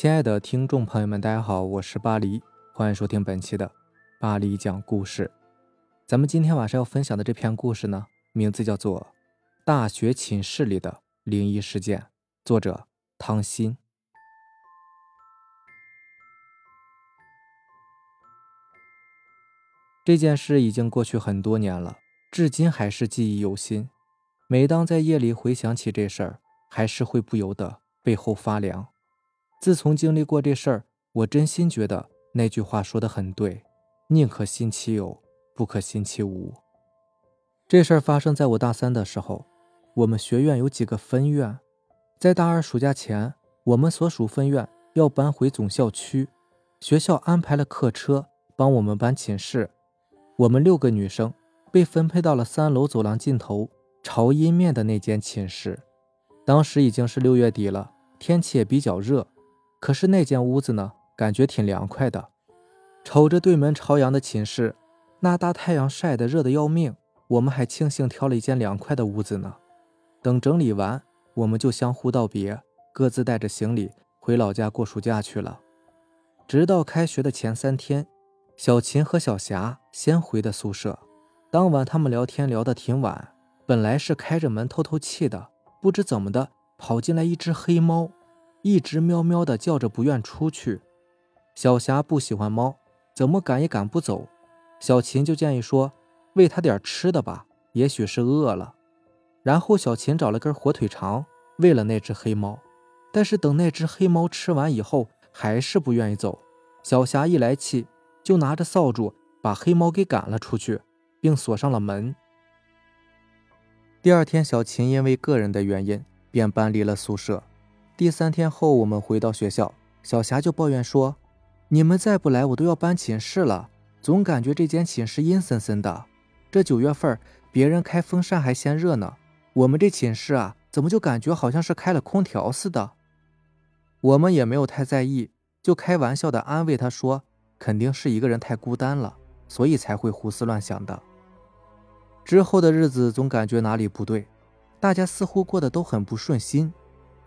亲爱的听众朋友们，大家好，我是巴黎，欢迎收听本期的巴黎讲故事。咱们今天晚上要分享的这篇故事呢，名字叫做《大学寝室里的灵异事件》，作者汤心。这件事已经过去很多年了，至今还是记忆犹新。每当在夜里回想起这事儿，还是会不由得背后发凉。自从经历过这事儿，我真心觉得那句话说的很对：宁可信其有，不可信其无。这事儿发生在我大三的时候，我们学院有几个分院，在大二暑假前，我们所属分院要搬回总校区，学校安排了客车帮我们搬寝室。我们六个女生被分配到了三楼走廊尽头朝阴面的那间寝室。当时已经是六月底了，天气也比较热，可是那间屋子呢，感觉挺凉快的。瞅着对门朝阳的寝室，那大太阳晒得热得要命，我们还庆幸挑了一间凉快的屋子呢。等整理完，我们就相互道别，各自带着行李回老家过暑假去了。直到开学的前三天。小琴和小霞先回的宿舍，当晚他们聊天聊得挺晚，本来是开着门透透气的，不知怎么的跑进来一只黑猫，一直喵喵的叫着不愿出去。小霞不喜欢猫，怎么赶也赶不走。小琴就建议说喂它点吃的吧，也许是饿了。然后小琴找了根火腿肠喂了那只黑猫，但是等那只黑猫吃完以后，还是不愿意走。小霞一来气。就拿着扫帚把黑猫给赶了出去，并锁上了门。第二天，小琴因为个人的原因便搬离了宿舍。第三天后，我们回到学校，小霞就抱怨说：“你们再不来，我都要搬寝室了。总感觉这间寝室阴森森的。这九月份，别人开风扇还嫌热呢，我们这寝室啊，怎么就感觉好像是开了空调似的？”我们也没有太在意，就开玩笑的安慰她说。肯定是一个人太孤单了，所以才会胡思乱想的。之后的日子总感觉哪里不对，大家似乎过得都很不顺心。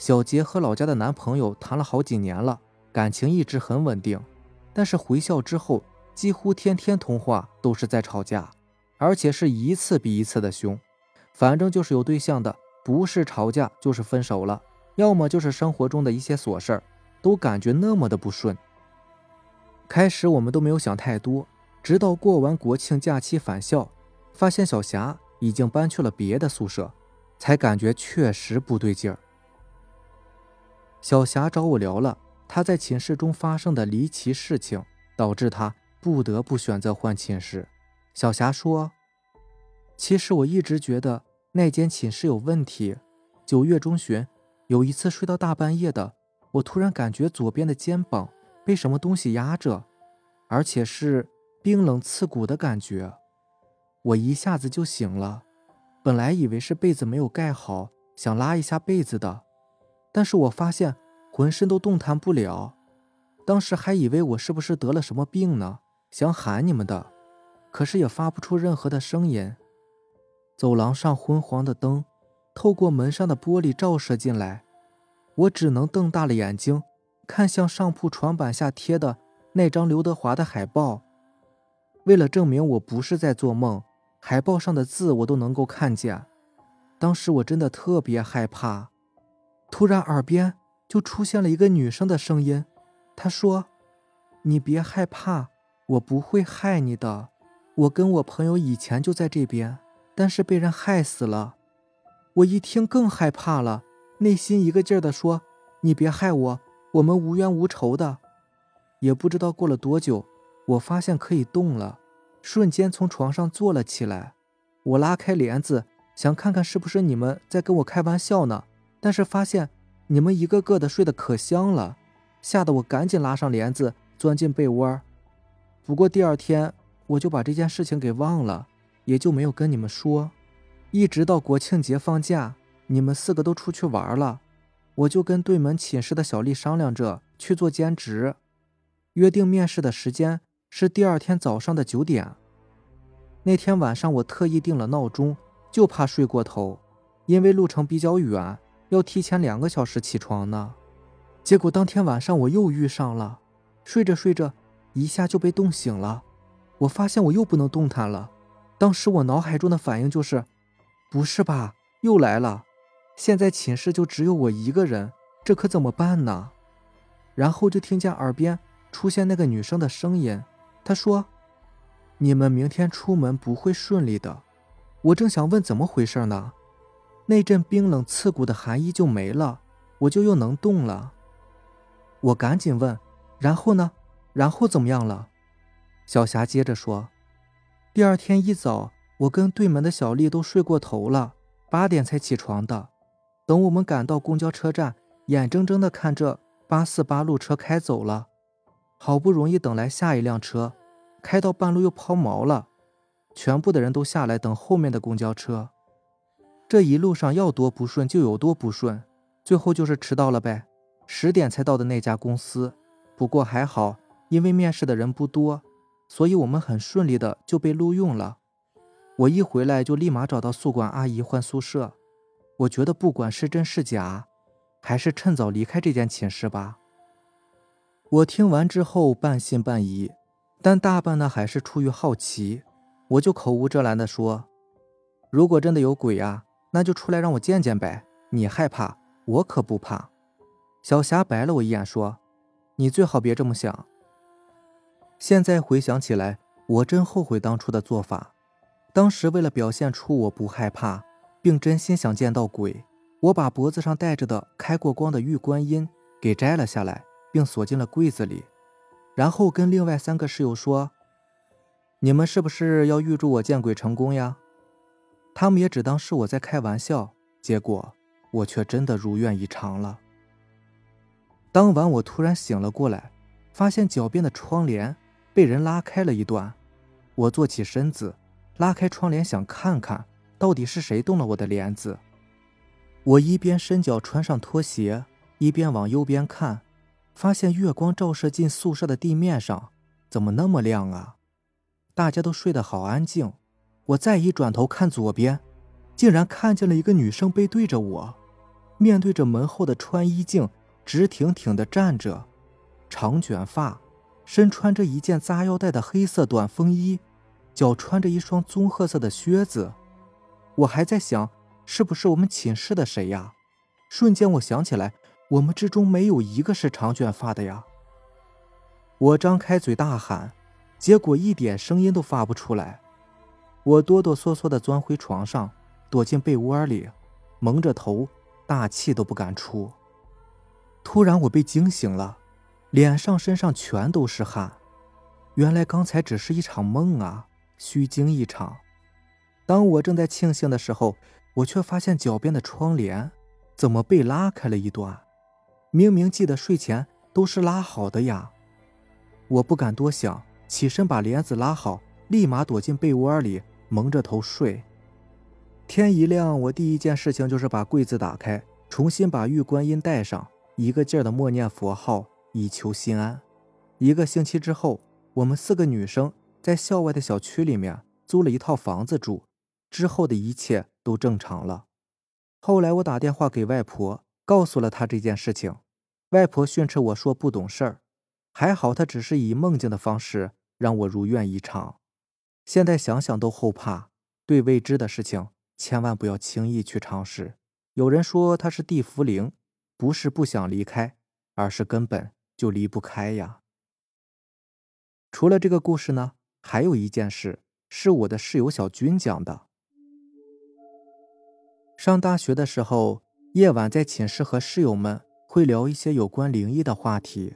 小杰和老家的男朋友谈了好几年了，感情一直很稳定，但是回校之后，几乎天天通话都是在吵架，而且是一次比一次的凶。反正就是有对象的，不是吵架就是分手了，要么就是生活中的一些琐事儿，都感觉那么的不顺。开始我们都没有想太多，直到过完国庆假期返校，发现小霞已经搬去了别的宿舍，才感觉确实不对劲儿。小霞找我聊了她在寝室中发生的离奇事情，导致她不得不选择换寝室。小霞说：“其实我一直觉得那间寝室有问题。九月中旬有一次睡到大半夜的，我突然感觉左边的肩膀。”被什么东西压着，而且是冰冷刺骨的感觉，我一下子就醒了。本来以为是被子没有盖好，想拉一下被子的，但是我发现浑身都动弹不了。当时还以为我是不是得了什么病呢，想喊你们的，可是也发不出任何的声音。走廊上昏黄的灯，透过门上的玻璃照射进来，我只能瞪大了眼睛。看向上铺床板下贴的那张刘德华的海报，为了证明我不是在做梦，海报上的字我都能够看见。当时我真的特别害怕，突然耳边就出现了一个女生的声音，她说：“你别害怕，我不会害你的。我跟我朋友以前就在这边，但是被人害死了。”我一听更害怕了，内心一个劲儿的说：“你别害我。”我们无冤无仇的，也不知道过了多久，我发现可以动了，瞬间从床上坐了起来。我拉开帘子，想看看是不是你们在跟我开玩笑呢，但是发现你们一个个的睡得可香了，吓得我赶紧拉上帘子，钻进被窝。不过第二天我就把这件事情给忘了，也就没有跟你们说。一直到国庆节放假，你们四个都出去玩了。我就跟对门寝室的小丽商量着去做兼职，约定面试的时间是第二天早上的九点。那天晚上我特意定了闹钟，就怕睡过头，因为路程比较远，要提前两个小时起床呢。结果当天晚上我又遇上了，睡着睡着，一下就被冻醒了。我发现我又不能动弹了。当时我脑海中的反应就是，不是吧，又来了。现在寝室就只有我一个人，这可怎么办呢？然后就听见耳边出现那个女生的声音，她说：“你们明天出门不会顺利的。”我正想问怎么回事呢，那阵冰冷刺骨的寒意就没了，我就又能动了。我赶紧问：“然后呢？然后怎么样了？”小霞接着说：“第二天一早，我跟对门的小丽都睡过头了，八点才起床的。等我们赶到公交车站，眼睁睁地看着八四八路车开走了，好不容易等来下一辆车，开到半路又抛锚了。”全部的人都下来等后面的公交车，这一路上要多不顺就有多不顺，最后就是迟到了呗。十点才到的那家公司，不过还好，因为面试的人不多，所以我们很顺利的就被录用了。我一回来就立马找到宿管阿姨换宿舍。我觉得不管是真是假，还是趁早离开这间寝室吧。我听完之后半信半疑，但大半呢还是出于好奇。我就口无遮拦的说：“如果真的有鬼啊，那就出来让我见见呗！你害怕，我可不怕。”小霞白了我一眼说：“你最好别这么想。”现在回想起来，我真后悔当初的做法。当时为了表现出我不害怕，并真心想见到鬼，我把脖子上戴着的开过光的玉观音给摘了下来，并锁进了柜子里，然后跟另外三个室友说。你们是不是要预祝我见鬼成功呀？他们也只当是我在开玩笑，结果我却真的如愿以偿了。当晚我突然醒了过来，发现脚边的窗帘被人拉开了一段。我坐起身子，拉开窗帘想看看到底是谁动了我的帘子。我一边伸脚穿上拖鞋，一边往右边看，发现月光照射进宿舍的地面上，怎么那么亮啊？大家都睡得好安静，我再一转头看左边，竟然看见了一个女生背对着我，面对着门后的穿衣镜，直挺挺地站着，长卷发，身穿着一件扎腰带的黑色短风衣，脚穿着一双棕褐色的靴子。我还在想，是不是我们寝室的谁呀？瞬间我想起来，我们之中没有一个是长卷发的呀。我张开嘴大喊。结果一点声音都发不出来，我哆哆嗦嗦地钻回床上，躲进被窝里，蒙着头，大气都不敢出。突然，我被惊醒了，脸上、身上全都是汗。原来刚才只是一场梦啊，虚惊一场。当我正在庆幸的时候，我却发现脚边的窗帘怎么被拉开了一段？明明记得睡前都是拉好的呀！我不敢多想。起身把帘子拉好，立马躲进被窝里，蒙着头睡。天一亮，我第一件事情就是把柜子打开，重新把玉观音带上，一个劲儿的默念佛号，以求心安。一个星期之后，我们四个女生在校外的小区里面租了一套房子住，之后的一切都正常了。后来我打电话给外婆，告诉了她这件事情，外婆训斥我说不懂事儿。还好，她只是以梦境的方式让我如愿以偿。现在想想都后怕，对未知的事情千万不要轻易去尝试。有人说他是地茯苓，不是不想离开，而是根本就离不开呀。除了这个故事呢，还有一件事是我的室友小军讲的。上大学的时候，夜晚在寝室和室友们会聊一些有关灵异的话题。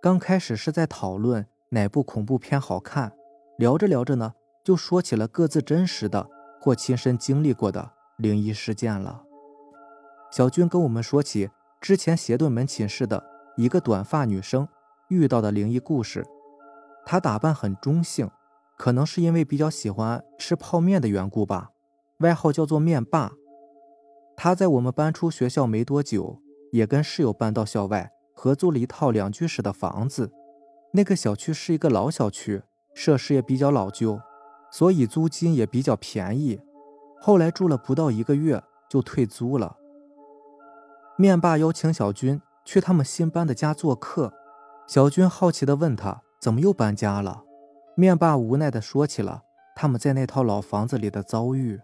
刚开始是在讨论哪部恐怖片好看，聊着聊着呢，就说起了各自真实的或亲身经历过的灵异事件了。小军跟我们说起之前斜对门寝室的一个短发女生遇到的灵异故事。她打扮很中性，可能是因为比较喜欢吃泡面的缘故吧，外号叫做面霸。她在我们搬出学校没多久，也跟室友搬到校外。合租了一套两居室的房子，那个小区是一个老小区，设施也比较老旧，所以租金也比较便宜。后来住了不到一个月就退租了。面霸邀请小军去他们新搬的家做客。小军好奇地问他：“怎么又搬家了？”面霸无奈地说起了他们在那套老房子里的遭遇。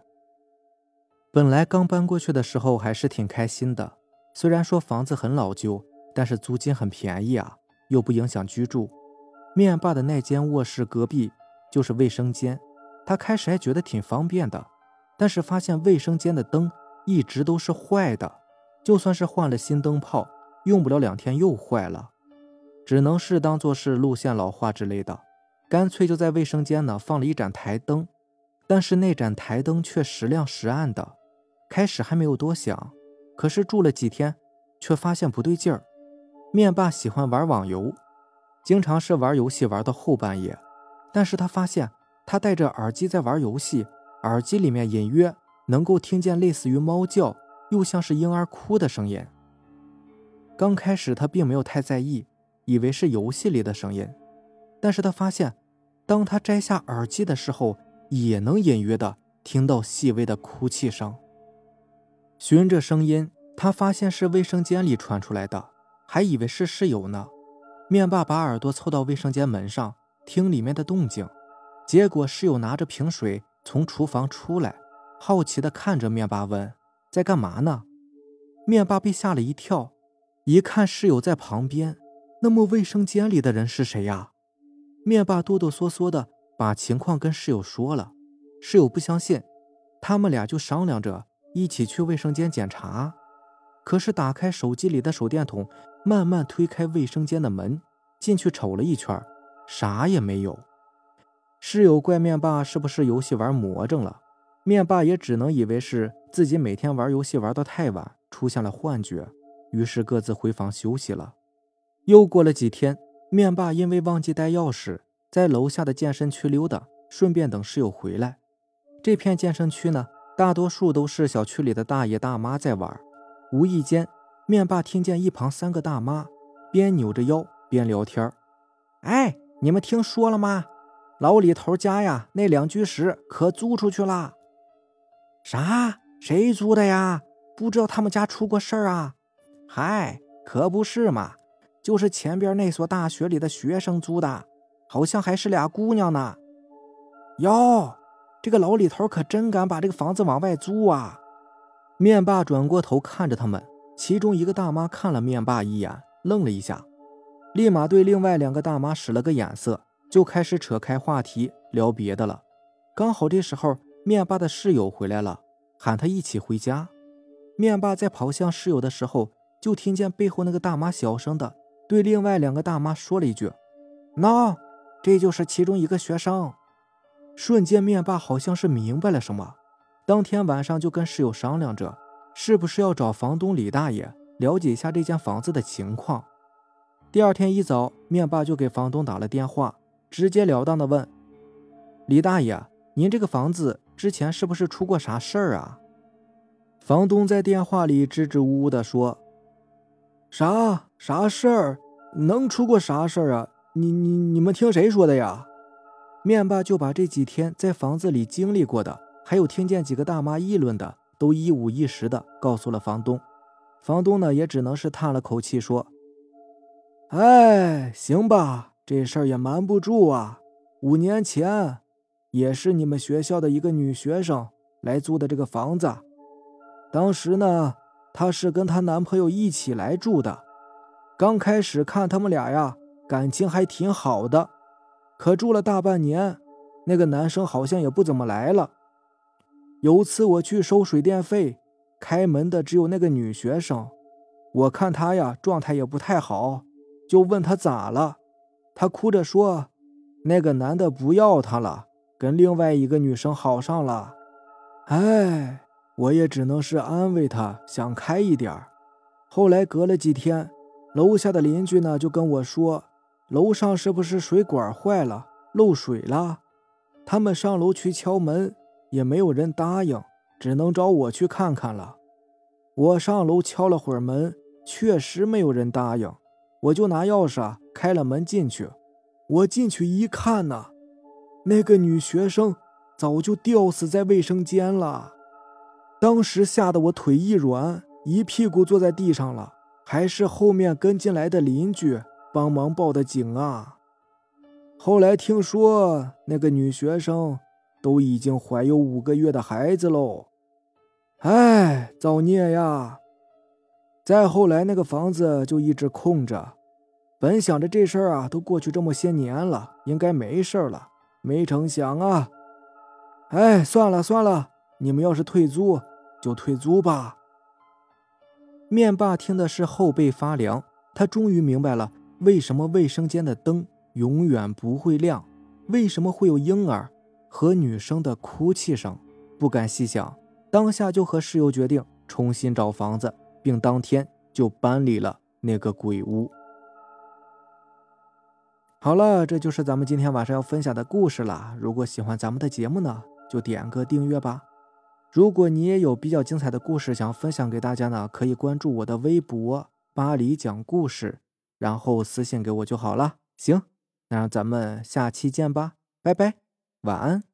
本来刚搬过去的时候还是挺开心的，虽然说房子很老旧，但是租金很便宜啊，又不影响居住。面霸的那间卧室隔壁就是卫生间，他开始还觉得挺方便的，但是发现卫生间的灯一直都是坏的，就算是换了新灯泡，用不了两天又坏了，只能是当做是路线老化之类的，干脆就在卫生间呢放了一盏台灯，但是那盏台灯却时亮时暗的，开始还没有多想，可是住了几天，却发现不对劲儿。面霸喜欢玩网游。经常是玩游戏玩到后半夜，但是他发现他戴着耳机在玩游戏，耳机里面隐约能够听见类似于猫叫又像是婴儿哭的声音。刚开始他并没有太在意，以为是游戏里的声音，但是他发现，当他摘下耳机的时候，也能隐约的听到细微的哭泣声。循着声音，他发现是卫生间里传出来的，还以为是室友呢。面霸把耳朵凑到卫生间门上，听里面的动静，结果室友拿着瓶水从厨房出来，好奇地看着面霸问：“在干嘛呢？”面霸被吓了一跳，一看室友在旁边，那么卫生间里的人是谁呀？面霸哆哆嗦嗦地把情况跟室友说了，室友不相信，他们俩就商量着一起去卫生间检查。可是打开手机里的手电筒。慢慢推开卫生间的门，进去瞅了一圈，啥也没有。室友怪面霸是不是游戏玩魔怔了？面霸也只能以为是自己每天玩游戏玩到太晚，出现了幻觉，于是各自回房休息了。又过了几天，面霸因为忘记带钥匙，在楼下的健身区溜达，顺便等室友回来。这片健身区呢，大多数都是小区里的大爷大妈在玩，无意间。面霸听见一旁三个大妈边扭着腰边聊天哎，你们听说了吗？老李头家呀，那两居室可租出去了。啥？谁租的呀？不知道他们家出过事儿啊？嗨，可不是嘛，就是前边那所大学里的学生租的，好像还是俩姑娘呢。哟，这个老李头可真敢把这个房子往外租啊！面霸转过头看着他们。其中一个大妈看了面霸一眼，愣了一下，立马对另外两个大妈使了个眼色，就开始扯开话题聊别的了。刚好这时候，面霸的室友回来了，喊他一起回家。面霸在跑向室友的时候，就听见背后那个大妈小声的对另外两个大妈说了一句：“那，这就是其中一个学生。”瞬间，面霸好像是明白了什么，当天晚上就跟室友商量着。是不是要找房东李大爷了解一下这间房子的情况？第二天一早，面霸就给房东打了电话，直截了当的问：“李大爷，您这个房子之前是不是出过啥事儿啊？”房东在电话里支支吾吾的说：“啥啥事儿？能出过啥事儿啊？你你你们听谁说的呀？”面霸就把这几天在房子里经历过的，还有听见几个大妈议论的。都一五一十的告诉了房东，房东呢也只能是叹了口气说：“哎，行吧，这事儿也瞒不住啊。五年前，也是你们学校的一个女学生来租的这个房子。当时呢，她是跟她男朋友一起来住的。刚开始看他们俩呀，感情还挺好的。可住了大半年，那个男生好像也不怎么来了。”有次我去收水电费，开门的只有那个女学生。我看她呀状态也不太好，就问她咋了。她哭着说，那个男的不要她了，跟另外一个女生好上了。哎，我也只能是安慰她，想开一点后来隔了几天，楼下的邻居呢就跟我说，楼上是不是水管坏了，漏水了？他们上楼去敲门。也没有人答应，只能找我去看看了。我上楼敲了会儿门，确实没有人答应，我就拿钥匙开了门进去。我进去一看呢，那个女学生早就吊死在卫生间了。当时吓得我腿一软，一屁股坐在地上了，还是后面跟进来的邻居帮忙报的警啊。后来听说那个女学生都已经怀有五个月的孩子喽。哎，造孽呀！再后来那个房子就一直空着，本想着这事儿啊都过去这么些年了，应该没事了，没成想啊！哎，算了算了，你们要是退租就退租吧。面霸听的是后背发凉，他终于明白了为什么卫生间的灯。永远不会亮，为什么会有婴儿和女生的哭泣声？不敢细想，当下就和室友决定重新找房子，并当天就搬离了那个鬼屋。好了，这就是咱们今天晚上要分享的故事了。如果喜欢咱们的节目呢，就点个订阅吧。如果你也有比较精彩的故事想分享给大家呢，可以关注我的微博“巴黎讲故事”，然后私信给我就好了。行。那让咱们下期见吧，拜拜，晚安。